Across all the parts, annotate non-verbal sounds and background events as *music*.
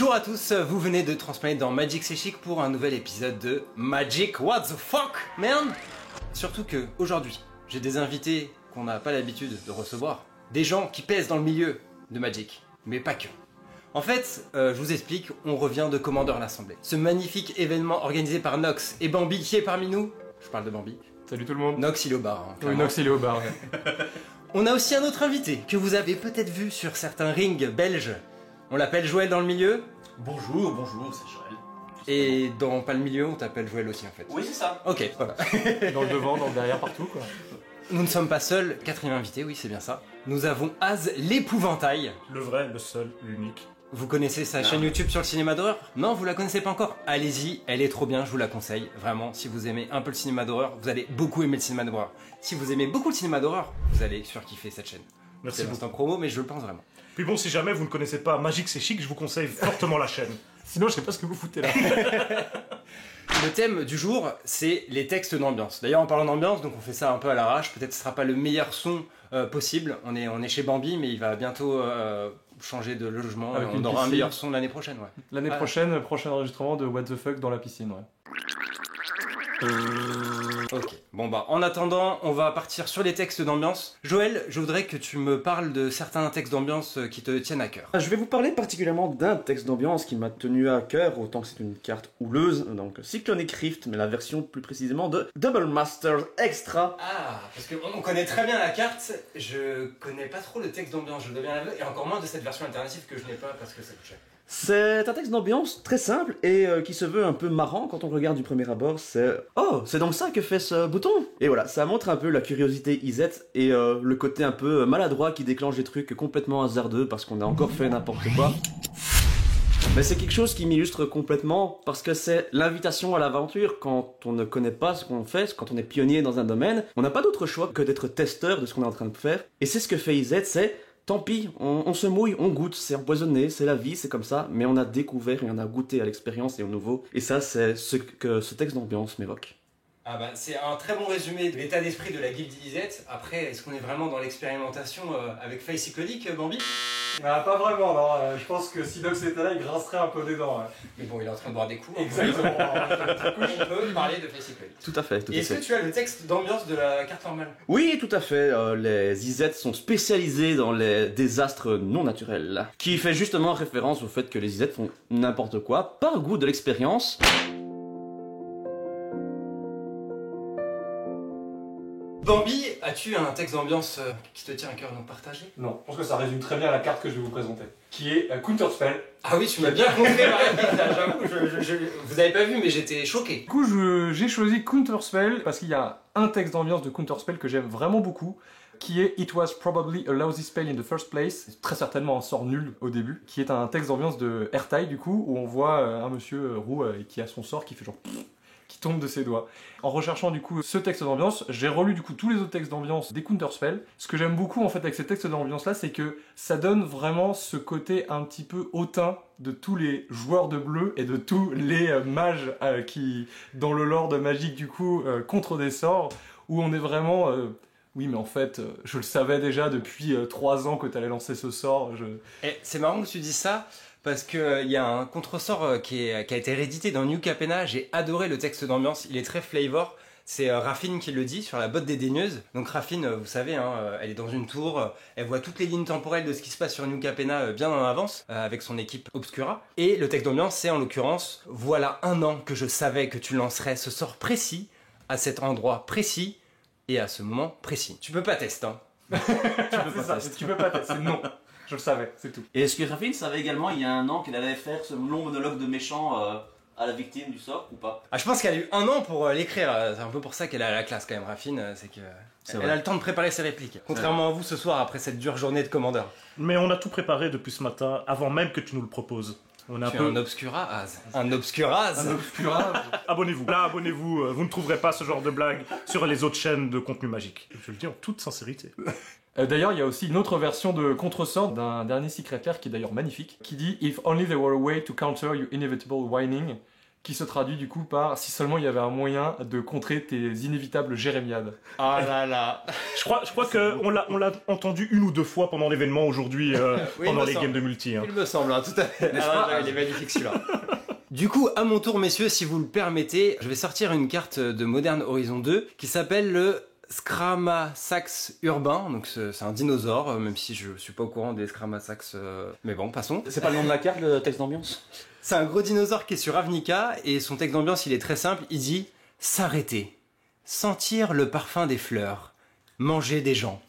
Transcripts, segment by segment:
Bonjour à tous, vous venez de transmettre dans Magic C'est Chic pour un nouvel épisode de Magic What the fuck man Surtout que aujourd'hui, j'ai des invités qu'on n'a pas l'habitude de recevoir, des gens qui pèsent dans le milieu de Magic, mais pas que. En fait, euh, je vous explique, on revient de Commander l'Assemblée. Ce magnifique événement organisé par Nox et Bambi qui est parmi nous. Je parle de Bambi. Salut tout le monde. Nox il est au bar. hein, Oui. Nox il est au bar. ouais. *laughs* On a aussi un autre invité que vous avez peut-être vu sur certains rings belges. On l'appelle Joël dans le milieu Bonjour, bonjour, c'est Joël. et dans pas le milieu on t'appelle Joël aussi en fait. Oui, c'est ça. Ok, voilà. *laughs* Dans le devant, dans le derrière, partout quoi. Nous ne sommes pas seuls, quatrième invité, oui c'est bien ça. Nous avons Az l'épouvantail. Le vrai, le seul, l'unique. Vous connaissez sa chaîne YouTube sur le cinéma d'horreur? Non, vous la connaissez pas encore Allez-y, elle est trop bien, je vous la conseille. Vraiment, si vous aimez un peu le cinéma d'horreur, vous allez beaucoup aimer le cinéma d'horreur. Si vous aimez beaucoup le cinéma d'horreur, vous allez surkiffer cette chaîne. Merci C'est l'instant promo, mais je le pense vraiment. Puis bon, si jamais vous ne connaissez pas Magic c'est chic, je vous conseille fortement la chaîne. *laughs* Sinon, je sais pas ce que vous foutez là. *laughs* Le thème du jour, c'est les textes d'ambiance. D'ailleurs, en parlant d'ambiance, donc on fait ça un peu à l'arrache. Peut-être que ce sera pas le meilleur son euh, possible. On est, on est chez Bambi, mais il va bientôt euh, changer de logement. Avec on une aura un meilleur son l'année prochaine, ouais. L'année Ah. prochaine, prochain enregistrement de What the fuck dans la piscine, ouais. Ok. Bon bah, en attendant, on va partir sur les textes d'ambiance. Joël, je voudrais que tu me parles de certains textes d'ambiance euh, qui te tiennent à cœur. Je vais vous parler particulièrement d'un texte d'ambiance qui m'a tenu à cœur, autant que c'est une carte houleuse, donc Cyclonic Rift, mais la version plus précisément de Double Masters Extra. Ah, parce qu'on connaît très bien la carte. Je connais pas trop le texte d'ambiance. Je deviens l'aveu, et encore moins de cette version alternative que je n'ai pas parce que ça coûte cher. C'est un texte d'ambiance très simple et euh, qui se veut un peu marrant quand on regarde du premier abord. C'est Oh, c'est donc ça que fait ce bouton Et voilà, ça montre un peu la curiosité Isette et euh, le côté un peu maladroit qui déclenche des trucs complètement hasardeux parce qu'on a encore fait n'importe quoi. Mais c'est quelque chose qui m'illustre complètement parce que c'est l'invitation à l'aventure quand on ne connaît pas ce qu'on fait, quand on est pionnier dans un domaine. On n'a pas d'autre choix que d'être testeur de ce qu'on est en train de faire. Et c'est ce que fait Isette, c'est tant pis, on, se mouille, on goûte, c'est empoisonné, c'est la vie, c'est comme ça, mais on a découvert et on a goûté à l'expérience et au nouveau. Et ça, c'est ce que ce texte d'ambiance m'évoque. Ah bah, c'est un très bon résumé de l'état d'esprit de la guilde Isette. Après, est-ce qu'on est vraiment dans l'expérimentation euh, avec faille cyclonique, euh, Bambi? Ah, pas vraiment, non. je pense que si Nox était là, il grincerait un peu des dents. Mais bon, il est en train de boire des coups. *laughs* Exactement. On peut parler de faille cyclonique. Tout à fait, tout Et à Est-ce fait. que tu as le texte d'ambiance de la carte normale? Oui, tout à fait. euh, les Isettes sont spécialisés dans les désastres non naturels. Qui fait justement référence au fait que les Isettes font n'importe quoi par goût de l'expérience. Bambi, as-tu un texte d'ambiance euh, qui te tient à cœur à nous partager? Non, je pense que ça résume très bien la carte que je vais vous présenter. Qui est euh, Counterspell. Ah oui, tu m'as bien *laughs* compris, Marie, là, j'avoue. je- je- je- Vous avez pas vu, mais j'étais choqué. Du coup, je- j'ai choisi Counterspell parce qu'il y a un texte d'ambiance de Counterspell que j'aime vraiment beaucoup, qui est It was probably a lousy spell in the first place, très certainement un sort nul au début, qui est un texte d'ambiance de Airtie du coup, où on voit euh, un monsieur euh, roux euh, qui a son sort qui fait genre pfff, qui tombe de ses doigts. En recherchant du coup ce texte d'ambiance, j'ai relu du coup tous les autres textes d'ambiance des Counterspell. Ce que j'aime beaucoup en fait avec ces textes d'ambiance là, c'est que ça donne vraiment ce côté un petit peu hautain de tous les joueurs de bleu et de tous les euh, mages euh, qui, dans le lore de magique du coup, euh, contre des sorts, où on est vraiment... oui, mais en fait, je le savais déjà depuis trois ans que tu allais lancer ce sort. C'est marrant que tu dis ça, parce qu'il y a un contresort euh, qui, est- qui a été réédité dans New Capena. J'ai adoré le texte d'ambiance, il est très flavor. C'est euh, Raffine qui le dit sur la botte des daigneuses. Donc Raffine, euh, vous savez, hein, euh, elle est dans une tour, euh, elle voit toutes les lignes temporelles de ce qui se passe sur New Capena euh, bien en avance, euh, avec son équipe Obscura. Et le texte d'ambiance, c'est en l'occurrence, voilà un an que je savais que tu lancerais ce sort précis, à cet endroit précis, et à ce moment précis. Tu peux pas tester, hein. *laughs* C'est ça, tu peux pas tester. Non, je le savais, c'est tout. Et est-ce que Raffine savait également il y a un an qu'elle allait faire ce long monologue de méchant euh, à la victime du sort ou pas? Ah, je pense qu'elle a eu un an pour euh, l'écrire. euh, C'est un peu pour ça qu'elle a la classe quand même, Raffine. euh, C'est que C'est elle vrai. a le temps de préparer ses répliques. Contrairement à vous ce soir après cette dure journée de commandeur. Mais on a tout préparé depuis ce matin, avant même que tu nous le proposes. On est un Tu es peu... un obscura. Un obscura. Abonnez-vous. Là, abonnez-vous. euh, Vous ne trouverez pas ce genre de blague sur les autres chaînes de contenu magique. Je le dis en toute sincérité. Euh, D'ailleurs, il y a aussi une autre version de Contresort d'un dernier Secret Lair qui est d'ailleurs magnifique, qui dit If only there were a way to counter your inevitable whining, qui se traduit du coup par si seulement il y avait un moyen de contrer tes inévitables jérémiades. Oh là là. *laughs* Je crois, je crois qu'on l'a, on l'a entendu une ou deux fois pendant l'événement aujourd'hui, euh, *laughs* Oui, pendant me les semble. games de multi. hein. Il me semble, hein, tout à fait. *laughs* Ah, ouais, il est magnifique celui-là. Du coup, à mon tour, messieurs, si vous le permettez, je vais sortir une carte de Modern Horizon 2 qui s'appelle le Scramasax urbain. Donc c'est un dinosaure, euh, même si je suis pas au courant des Scramasax. euh, Mais bon, passons. C'est pas le nom de la carte, le texte d'ambiance? C'est un gros dinosaure qui est sur Avnica et son texte d'ambiance il est très simple. Il dit s'arrêter, sentir le parfum des fleurs, manger des gens.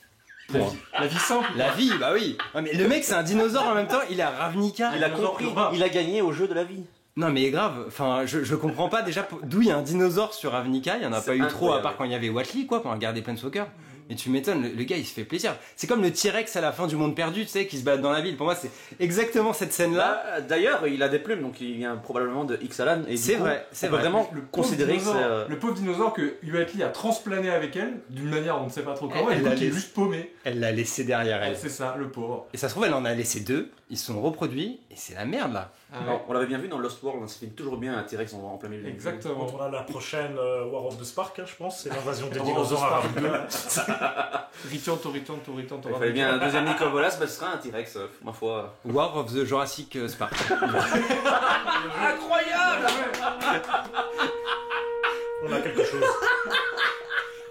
Point. La vie simple. La vie, bah oui. Mais le mec c'est un dinosaure en même temps. Il est à Ravnica. Il a compris, urbain. il a gagné au jeu de la vie. Non mais grave, enfin je, je comprends pas déjà pour- d'où il y a un dinosaure sur Avnica, il y en a pas eu trop à part quand il y avait Watley quoi, guerre des Planeswalkers. Et tu m'étonnes, le, le gars il se fait plaisir. C'est comme le T-Rex à la fin du monde perdu, tu sais, qui se balade dans la ville. Pour moi c'est exactement cette scène là. Là, d'ailleurs, il a des plumes, donc il vient probablement de Ixalan. et C'est vrai, c'est vrai. vraiment Le pauvre considérer que euh, Le pauvre dinosaure que Uatli a transplané avec elle, d'une manière on ne sait pas trop comment, Elle et du coup l'a qui est juste paumé. Elle l'a laissé derrière elle. C'est ça, le pauvre. Et ça se trouve elle en a laissé deux, ils se sont reproduits et c'est la merde là. Non, on l'avait bien vu dans Lost World, ça finit toujours bien un T-Rex en, en plein milieu. Exactement. Quand on a la prochaine euh, War of the Spark, hein, je pense, c'est l'invasion des the *laughs* dinosaures à Spark. Ravnica. *laughs* Ritanto, ritanto, ritanto. Il fallait bien un deuxième Nicolas, bah, ce sera un T-Rex, euh, ma foi. War of the Jurassic euh, Spark. *laughs* Incroyable On a quelque chose.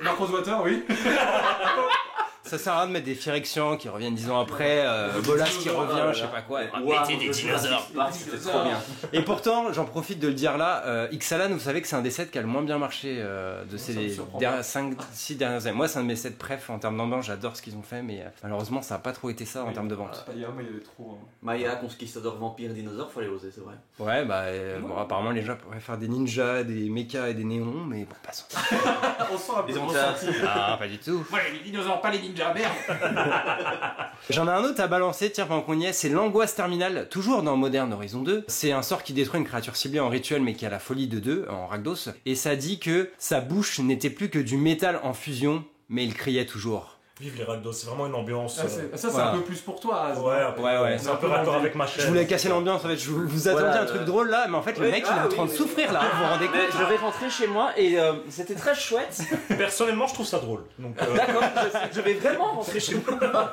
Marcos Water, oui. Ça sert à rien de mettre des Phyrexians qui reviennent dix ans après, euh, Bolas qui revient, je sais pas quoi. Mettez des dinosaures C'était trop bien. Et pourtant, j'en profite de le dire là, euh, Ixalan, vous savez que c'est un des sets qui a le moins bien marché euh, de ces surprend 5-6 dernières années. Moi, c'est un de mes sets préf en termes d'ambiance, j'adore ce qu'ils ont fait, mais euh, malheureusement, ça n'a pas trop été ça en termes de vente. Ah, Il y a un, mais il y avait trop. hein. Maya, conquistador, vampire, dinosaure, fallait oser, c'est vrai. Ouais, bah, euh, bon, apparemment, les gens pourraient faire des ninjas, des mechas et des néons, mais bon, passons. *laughs* On sent un peu. Ah, pas du tout. Moi les dinosaures, pas les ninjas, merde. *laughs* J'en ai un autre à balancer, tiens, pendant qu'on y est, c'est l'angoisse terminale, toujours dans Modern Horizon 2. C'est un sort qui détruit une créature ciblée en rituel, mais qui a la folie de 2, en Rakdos. Et ça dit que sa bouche n'était plus que du métal en fusion, mais il criait toujours. Vive les Ragdos, c'est vraiment une ambiance. Ah, euh, ça c'est Voilà. un peu plus pour toi. Az. Ouais, Ouais, ouais. C'est un peu raccord avec ma chaîne. Je voulais casser l'ambiance en fait, je vous, vous attendiez Voilà, un truc drôle là, mais en fait le mec il est ah en train oui, de oui, souffrir là, vous vous rendez Mais compte je vais rentrer chez moi et euh, c'était très chouette. *laughs* Personnellement, je trouve ça drôle. Euh, D'accord, je, je vais vraiment rentrer chez moi. *laughs*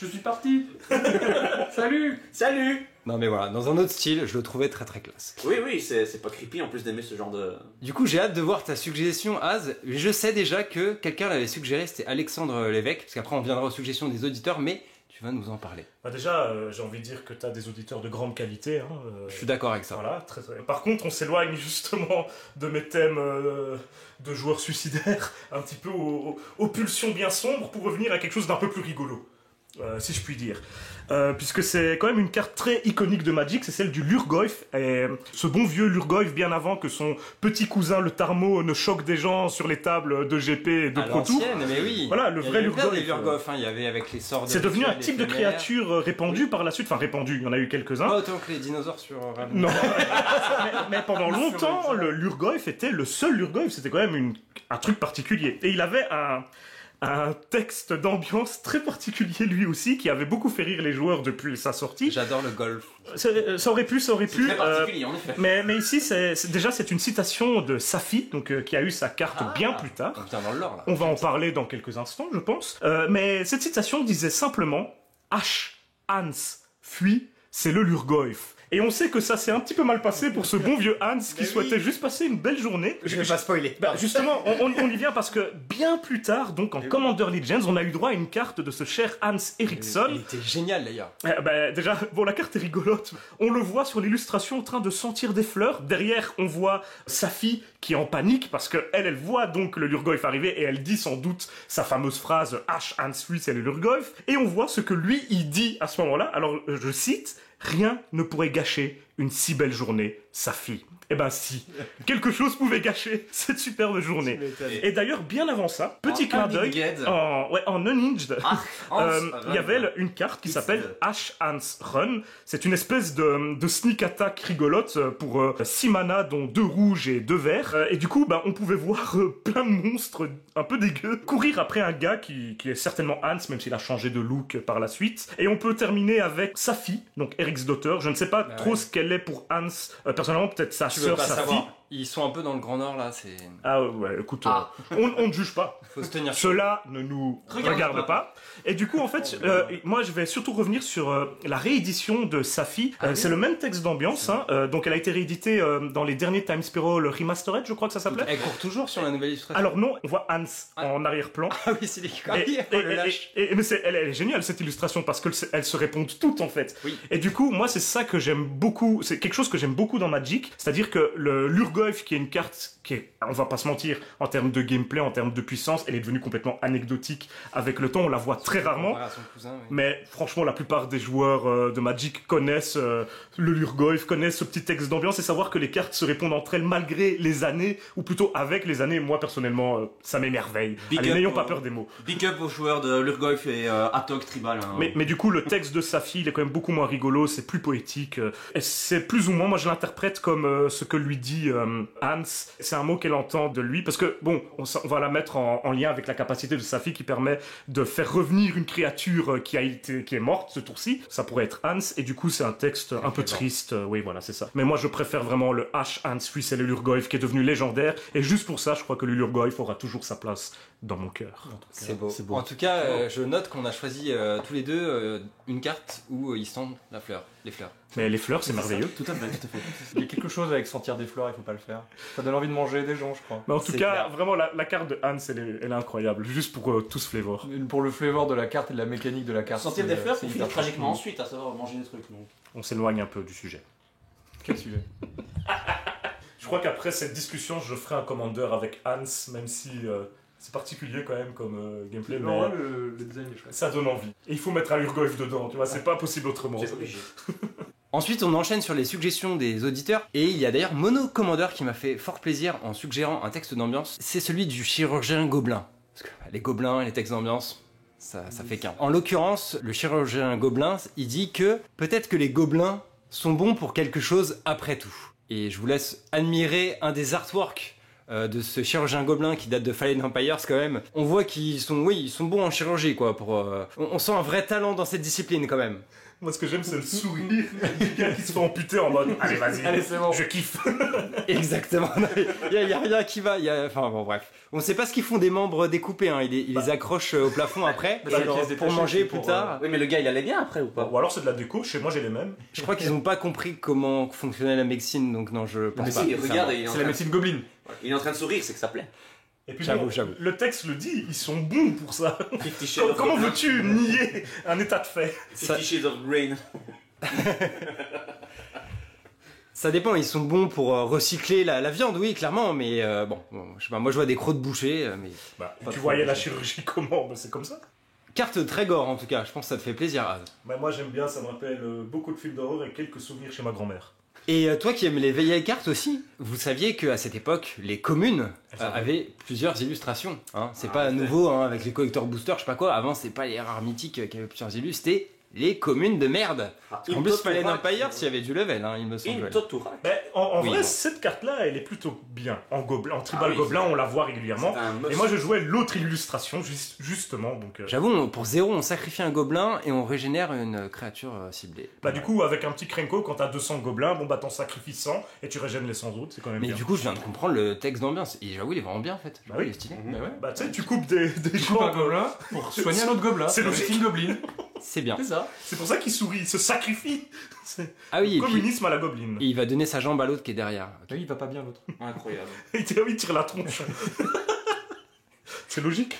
Je suis parti. *laughs* Salut. Salut Non mais voilà, dans un autre style, je le trouvais très très classe. Oui, oui, c'est c'est pas creepy en plus d'aimer ce genre de. Du coup j'ai hâte de voir ta suggestion Az, je sais déjà que quelqu'un l'avait suggéré, c'était Alexandre Lévesque, parce qu'après on viendra aux suggestions des auditeurs, mais tu vas nous en parler. bah déjà, euh, j'ai envie de dire que tu as des auditeurs de grande qualité. hein, euh, Je suis d'accord avec ça. Voilà, très, très- Par contre, on s'éloigne justement de mes thèmes euh, de joueurs suicidaires, *laughs* un petit peu aux, aux pulsions bien sombres, pour revenir à quelque chose d'un peu plus rigolo, euh, si je puis dire. Euh, puisque c'est quand même une carte très iconique de Magic, c'est celle du Lurgoyf. Et ce bon vieux Lurgoyf, bien avant que son petit cousin le Tarmo ne choque des gens sur les tables de GP et de À Pro Tour. mais oui. Voilà, le Il y vrai Lurgoyf, hein, il y avait avec les sorts de C'est devenu un type de créature euh, répandue par la suite, enfin répandue, il y en a eu quelques-uns. Pas autant que les dinosaures sur. Non. *laughs* mais, mais pendant longtemps, le Lurgoyf était le seul Lurgoyf. C'était quand même une- un truc particulier. Et il avait un, un texte d'ambiance très particulier lui aussi, qui avait beaucoup fait rire les joueurs depuis sa sortie. J'adore le golf. Ça aurait pu, ça aurait pu. très euh, particulier en effet. mais, mais ici, c'est déjà, c'est une citation de Safi, donc, euh, qui a eu sa carte Ah. bien plus tard. Dans là. On va en parler dans quelques instants, je pense. Euh, mais cette citation disait simplement H, Hans, fuit, c'est le Lurgoyf. Et on sait que ça s'est un petit peu mal passé pour ce bon vieux Hans qui Mais souhaitait oui. juste passer une belle journée. Je vais pas spoiler. Bah, justement, on, y vient parce que bien plus tard, donc en Commander Legends, on a eu droit à une carte de ce cher Hans Il Eriksson. était génial d'ailleurs. Eh ben, déjà, bon, la carte est rigolote. On le voit sur l'illustration en train de sentir des fleurs. Derrière, on voit sa fille qui est en panique parce que elle, elle voit donc le Lurgoyf arriver et elle dit sans doute sa fameuse phrase H, Hans, lui, c'est le Lurgoyf. Et on voit ce que lui, il dit à ce moment-là. Alors, je cite, Rien ne pourrait gâcher une si belle journée, sa fille. Eh ben si, *laughs* quelque chose pouvait gâcher *laughs* cette superbe journée. Et d'ailleurs, bien avant ça, petit En clin d'œil, unhinged. en, ouais, en unhinged, Ah, Hans, *laughs* euh, il y Run. avait une carte qui It's s'appelle the- H Hans Run. C'est une espèce de, de sneak attack rigolote euh, pour 6 mana, dont deux rouges et deux verts. Euh, et du coup, bah, on pouvait voir euh, plein de monstres un peu dégueux courir après un gars qui, qui est certainement Hans, même s'il a changé de look par la suite. Et on peut terminer avec sa fille, donc Eric's daughter. Je ne sais pas Bah trop ouais. ce qu'elle qu'elle est pour Hans, euh, personnellement, peut-être sa sœur, sa fille. Ils sont un peu dans le Grand Nord là, c'est. Ah ouais, écoute, Ah. euh, on, on ne juge pas. Faut se tenir. Cela ne nous Regarde regarde, pas. pas. Et du coup, en fait, euh, moi, je vais surtout revenir sur euh, la réédition de Safi. Ah c'est le même texte d'ambiance. Hein, donc, elle a été rééditée dans les derniers Time Spiral Remastered, je crois que ça s'appelait. Elle court toujours sur la nouvelle illustration. Alors non, on voit Hans Ah. en arrière-plan. Ah oui, c'est des Et, et, et- mais c'est- elle, elle est géniale cette illustration parce que elles se répondent toutes en fait. Oui. Et du coup, moi c'est ça que j'aime beaucoup. C'est quelque chose que j'aime beaucoup dans Magic, c'est-à-dire que le qui est une carte qui est, on va pas se mentir, en termes de gameplay, en termes de puissance, elle est devenue complètement anecdotique avec le temps. On la voit très rarement. Cousin, oui. Mais franchement, la plupart des joueurs euh, de Magic connaissent euh, le Lurgoyf, connaissent ce petit texte d'ambiance et savoir que les cartes se répondent entre elles malgré les années, ou plutôt avec les années. Moi, personnellement, euh, ça m'émerveille. N'ayons pas peur des mots. Big up aux joueurs de Lurgoyf et euh, Atok Tribal. hein. Mais, mais du coup, le texte de Safi, il est quand même beaucoup moins rigolo, c'est plus poétique. Et c'est plus ou moins, moi je l'interprète comme ce que lui dit euh, Hans. C'est un mot qu'elle entend de lui, parce que, bon, on, va la mettre en, en lien avec la capacité de Safi qui permet de faire revenir une créature euh, qui, a été, qui est morte ce tour-ci. Ça pourrait être Hans, et du coup, c'est un texte un peu triste. euh, Oui, voilà, c'est ça. Mais moi, je préfère vraiment le H Hans, lui, c'est le Lurgoyf qui est devenu légendaire. Et juste pour ça, je crois que le Lurgoyf aura toujours sa place dans mon cœur. C'est beau. c'est beau. En tout cas, euh, je note qu'on a choisi euh, tous les deux euh, une carte où euh, ils sentent la fleur, les fleurs. Mais les fleurs, c'est merveilleux. Tout à fait, tout à fait. Il y a quelque chose avec sentir des fleurs, il faut pas le faire. Ça donne envie de manger des gens, je crois. Mais en tout cas, clair. vraiment, la, la carte de Hans, elle est, elle est incroyable. Juste pour euh, tout ce flavor. Pour le flavor de la carte et de la mécanique de la carte. Sentir c'est- des fleurs c'est tragiquement ensuite, à savoir manger des trucs. Donc. On s'éloigne un peu du sujet. Quel sujet? *laughs* Je crois qu'après cette discussion, je ferai un commandeur avec Hans, même si euh, c'est particulier quand même comme euh, gameplay, mais Non, le, le design est chouette. ça donne envie. Et il faut mettre un Urgoyf dedans, tu vois, c'est pas possible autrement. C'est obligé. *laughs* Ensuite, on enchaîne sur les suggestions des auditeurs. Et il y a d'ailleurs Mono Commander qui m'a fait fort plaisir en suggérant un texte d'ambiance. C'est celui du chirurgien gobelin. Parce que bah, les gobelins et les textes d'ambiance, ça, ça fait qu'un. En l'occurrence, le chirurgien gobelin, il dit que peut-être que les gobelins sont bons pour quelque chose après tout. Et je vous laisse admirer un des artworks euh, de ce chirurgien gobelin qui date de Fallen Empires quand même. On voit qu'ils sont, oui, ils sont bons en chirurgie quoi. Pour, euh, on, on sent un vrai talent dans cette discipline quand même. Moi, ce que j'aime, c'est le sourire *laughs* du gars qui se fait amputer en mode Allez, vas-y, Allez, c'est bon. je kiffe. *laughs* Exactement. Il n'y a, rien qui va. y a- Enfin bon, bref. On ne sait pas ce qu'ils font des membres découpés. Hein. Ils, les, ils les accrochent au plafond après Bah, pour- manger plus tard. Oui, mais le gars, il allait bien après ou pas Ou alors c'est de la déco, chez moi j'ai les mêmes. Je crois qu'ils n'ont pas compris comment fonctionnait la médecine, donc non, je pense Mais pas. si, regarde, C'est la médecine gobeline. Il est en train de sourire, c'est que ça plaît. Et puis J'avoue, bon, j'avoue. le texte le dit, ils sont bons pour ça. *laughs* Comment, veux-tu nier un état de fait? Fifty Shades of Grey. *laughs* Ça dépend. Ils sont bons pour euh, recycler la, la viande, oui, clairement. Mais euh, bon, bon, je sais pas. Moi, je vois des crocs de boucher, euh, mais bah, Tu voyais la chirurgie *laughs* comment? Bah, C'est comme ça. carte très gore en tout cas. Je pense que ça te fait plaisir. Az. Bah, moi j'aime bien, ça me rappelle euh, beaucoup de films d'horreur et quelques souvenirs chez ma grand-mère. Et euh, toi qui aimes les vieilles cartes aussi, vous saviez qu'à cette époque, les communes euh, avaient- plusieurs illustrations. Hein. C'est Ah, pas nouveau hein, avec les collecteurs boosters, je sais pas quoi. Avant, c'est pas les rares mythiques euh, qui avaient plusieurs illus, c'était les communes de merde. Ah, En plus, Fallen. Empire, s'il y avait du level, hein, il me semble. En, en Oui, vrai, bon. cette carte-là, elle est plutôt bien. En, gobelin, en tribal Ah oui, gobelin, on la voit régulièrement. Et moi je jouais l'autre illustration, juste- justement. Donc, euh, J'avoue, pour zéro, on sacrifie un gobelin et on régénère une créature euh, ciblée. bah, du coup, avec un petit Krenko, quand t'as 200 gobelins, bon bah t'en sacrifies 100 et tu régènes les 100 autres, c'est quand même Mais bien. du coup, je viens de comprendre le texte d'ambiance. Et j'avoue, il est vraiment bien en fait. J'avoue, Bah oui. il est stylé. Mhm. Bah ouais. Bah tu sais, tu coupes des, des Tu coupes gens. un gobelin pour *laughs* soigner un autre gobelin. C'est la logique. *laughs* C'est bien. C'est ça. C'est pour ça qu'il sourit, il se sacrifie. *laughs* Ah oui, puis, communisme à la gobeline. et il va donner sa jambe à l'autre qui est derrière. Oui, il va pas bien l'autre. Incroyable. *laughs* Il tire, il tire la tronche. *laughs* c'est logique,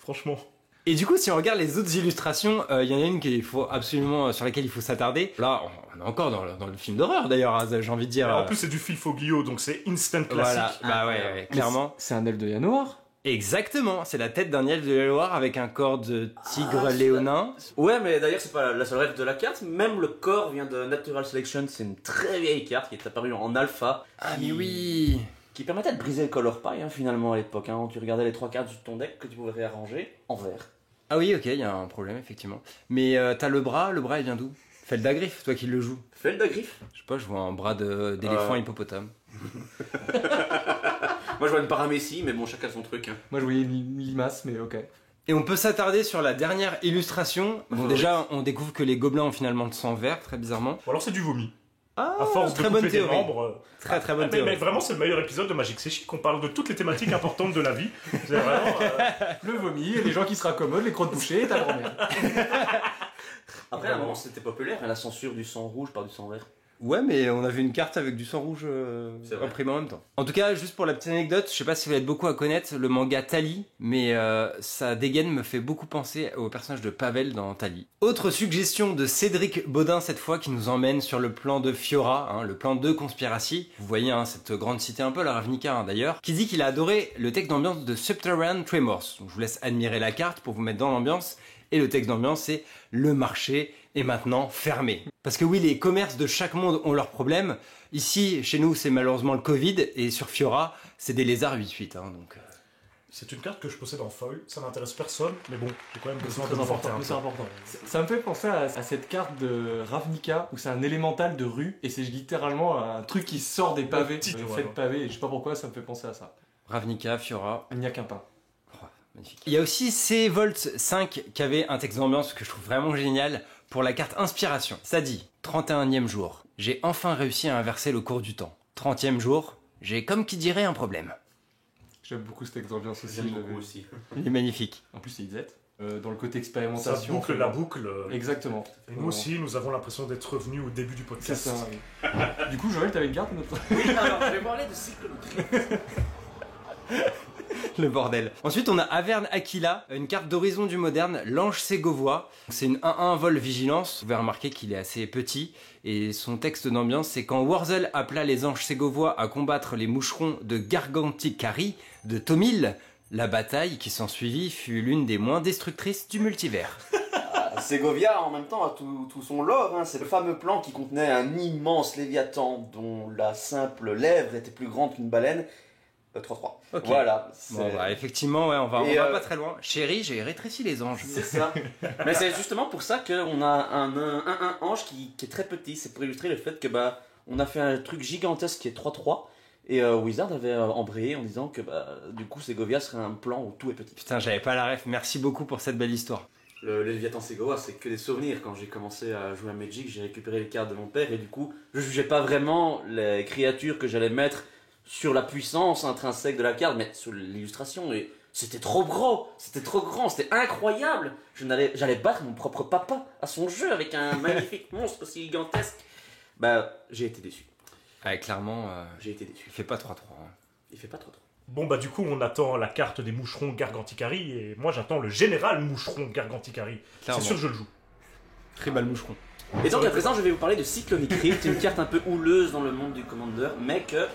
franchement. Et du coup, si on regarde les autres illustrations, euh, il y en a une qu'il faut absolument, sur laquelle il faut s'attarder. Là, on est encore dans le, dans le film d'horreur d'ailleurs, Az, j'ai envie de dire. en euh, plus, c'est du Fifo Guillot, donc c'est instant classique. Voilà, bah ouais, ouais, clairement. C'est un elfe de Yanoir. Exactement, c'est la tête d'un elfe de la Loire avec un corps de tigre Ah, léonin. Ouais, mais d'ailleurs, c'est pas la seule rêve de la carte. Même le corps vient de Natural Selection. C'est une très vieille carte qui est apparue en alpha. Ah qui- mais oui Qui permettait de briser le color pie, hein, finalement, à l'époque. Hein, tu regardais les trois cartes de ton deck que tu pouvais réarranger en vert. Ah oui, ok, il y a un problème, effectivement. Mais euh, t'as le bras, le bras il vient d'où? Feldagrif, toi qui le joues. Feldagrif. Je sais pas, je vois un bras de- d'éléphant Euh. hippopotame. *laughs* Moi, je vois une paramécie, mais bon, chacun son truc. hein. Moi, je voyais une limace, mais ok. Et on peut s'attarder sur la dernière illustration. Bon, Ah, déjà, on découvre que les gobelins ont finalement le sang vert, très bizarrement. Ou alors c'est du vomi. Ah, À force de très bonne couper des théorie. membres. euh, Très très bonne mais, mais théorie. vraiment, c'est le meilleur épisode de Magic C'est Chic. On parle de toutes les thématiques importantes de la vie. C'est vraiment. euh, Le vomi, les gens qui se raccommodent, les crottes bouchées et ta grand-mère. Après, à un moment, c'était populaire, hein, la censure du sang rouge par du sang vert. Ouais, mais on a vu une carte avec du sang rouge euh, imprimé en même temps. En tout cas, juste pour la petite anecdote, je sais pas si vous êtes beaucoup à connaître le manga Tali, mais euh, sa dégaine me fait beaucoup penser au personnage de Pavel dans Tali. Autre suggestion de Cédric Baudin cette fois qui nous emmène sur le plan de Fiora, hein, le plan de Conspiracy. Vous voyez hein, cette grande cité un peu la Ravnica hein, d'ailleurs, qui dit qu'il a adoré le texte d'ambiance de Subterranean Tremors. Donc je vous laisse admirer la carte pour vous mettre dans l'ambiance. Et le texte d'ambiance, c'est le marché est maintenant fermé. Parce que oui, les commerces de chaque monde ont leurs problèmes. Ici, chez nous, c'est malheureusement le Covid. Et sur Fiora, c'est des lézards 8-8. hein, donc, euh, C'est une carte que je possède en foil. Ça n'intéresse personne, mais bon, j'ai quand même besoin de important. forter un c'est peu. important. Ça me fait penser à, à cette carte de Ravnica où c'est un élémental de rue et c'est littéralement un truc qui sort des pavés. petit, Euh, ouais, fait de pavés et je sais pas pourquoi ça me fait penser à ça. Ravnica, Fiora, Il n'y a qu'un pain. Oh, magnifique. Il y a aussi C-Volt 5 qui avait un texte d'ambiance que je trouve vraiment génial pour la carte Inspiration. Ça dit 31e jour, j'ai enfin réussi à inverser le cours du temps. 30e jour, j'ai comme qui dirait un problème. J'aime beaucoup ce texte d'ambiance aussi. J'aime beaucoup aussi. Il est magnifique. En plus c'est IZ. Euh, dans le côté Ça expérimentation. boucle la boucle. Exactement. Et nous aussi, nous avons l'impression d'être revenus au début du C'est podcast. ça. oui. du coup, Joël, t'avais une carte notre Oui, alors, je vais parler de cyclométrie. *laughs* *laughs* Le bordel. Ensuite, on a Averne Aquila, une carte d'horizon du moderne, l'ange Ségovois. C'est une 1-1 vol vigilance. Vous pouvez remarquer qu'il est assez petit. Et son texte d'ambiance, c'est quand Warzel appela les anges Ségovois à combattre les moucherons de Garganticari de Tomil, la bataille qui s'ensuivit fut l'une des moins destructrices du multivers. *laughs* Ségovia, en même temps, a tout, tout son lore. hein. C'est le fameux plan qui contenait un immense léviathan dont la simple lèvre était plus grande qu'une baleine. Euh, 3-3. Ok. Voilà. Bon, bah, effectivement, ouais, on va, on va euh, pas très loin. Chérie, j'ai rétréci les anges. C'est ça. *laughs* Mais c'est justement pour ça qu'on a un, un, un- un ange qui, qui est très petit. C'est pour illustrer le fait que bah on a fait un truc gigantesque qui est 3-3. Et euh, Wizard avait euh, embrayé en disant que bah, du coup Segovia serait un plan où tout est petit. Putain, j'avais pas la ref. Merci beaucoup pour cette belle histoire. Le, le Léviathan Segovia, c'est que des souvenirs. Quand j'ai commencé à jouer à Magic, j'ai récupéré les cartes de mon père et du coup, je jugeais pas vraiment les créatures que j'allais mettre sur la puissance intrinsèque de la carte, mais sur l'illustration. Et c'était trop gros, c'était trop grand, c'était incroyable. Je n'allais, j'allais battre mon propre papa à son jeu avec un *laughs* magnifique monstre aussi gigantesque. Bah, j'ai été déçu. Ouais, clairement, euh, J'ai été déçu. il fait pas 3-3. hein. Il fait pas trop trop. Bon, bah, du coup, on attend la carte des moucherons Garganticari. Et moi, j'attends le général moucheron Garganticari. C'est sûr que je le joue. Tribal moucheron. Et donc à présent, je vais vous parler de Cyclonic Rift, une carte un peu houleuse dans le monde du Commander, mais que.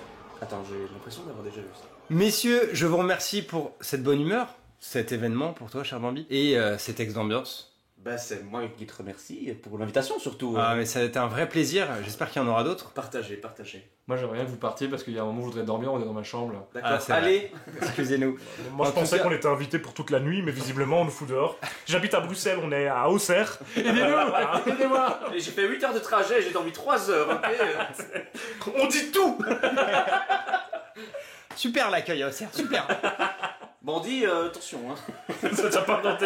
Attends, j'ai l'impression d'avoir déjà vu ça. Messieurs, je vous remercie pour cette bonne humeur, cet événement pour toi, cher Bambi, et euh, ces textes d'ambiance. Bah, c'est moi qui te remercie pour l'invitation surtout. Ah, mais ça a été un vrai plaisir. J'espère qu'il y en aura d'autres. Partagez, partagez. Moi, j'aimerais bien que vous partiez parce qu'il y a un moment où je voudrais dormir, on est dans ma chambre. là. D'accord, Ah, c'est allez. Excusez-nous. Moi, En je tout pensais cas- qu'on était invité pour toute la nuit, mais visiblement, on nous fout dehors. J'habite à Bruxelles, on est à Auxerre. Aidez-nous Aidez-moi Et J'ai fait 8 heures de trajet, j'ai dormi 3 heures, ok? On dit tout Super l'accueil, Auxerre, super. Bandit, euh, attention, hein. *laughs* Ça t'a pas drop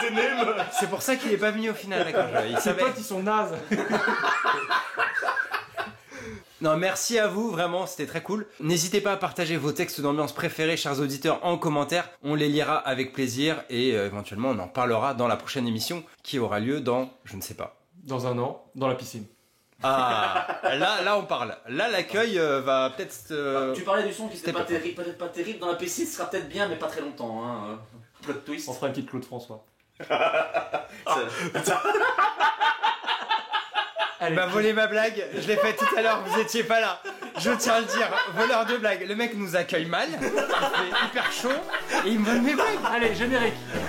des nems. C'est pour ça qu'il est pas venu au final, d'accord. Il Ses savait. potes, ils sont nazes *laughs* Non, merci à vous, vraiment, c'était très cool. N'hésitez pas à partager vos textes d'ambiance préférés, chers auditeurs, en commentaire. On les lira avec plaisir et euh, éventuellement on en parlera dans la prochaine émission qui aura lieu dans, je ne sais pas. Dans un an, dans la piscine. Ah, là, là on parle. Là, l'accueil euh, va peut-être. euh, Tu parlais du son qui c'était était pas pas- terrible, peut-être pas terrible. Dans la PC, ce sera peut-être bien, mais pas très longtemps, hein. euh, Plot twist. On fera une petite Claude François. *laughs* Ça- *laughs* Allez, m'a volé ma blague, je l'ai faite tout à l'heure, vous étiez pas là. Je tiens à le dire, voleur de blagues. Le mec nous accueille mal, il fait hyper chaud et il me vole mes blagues. allez, générique *laughs*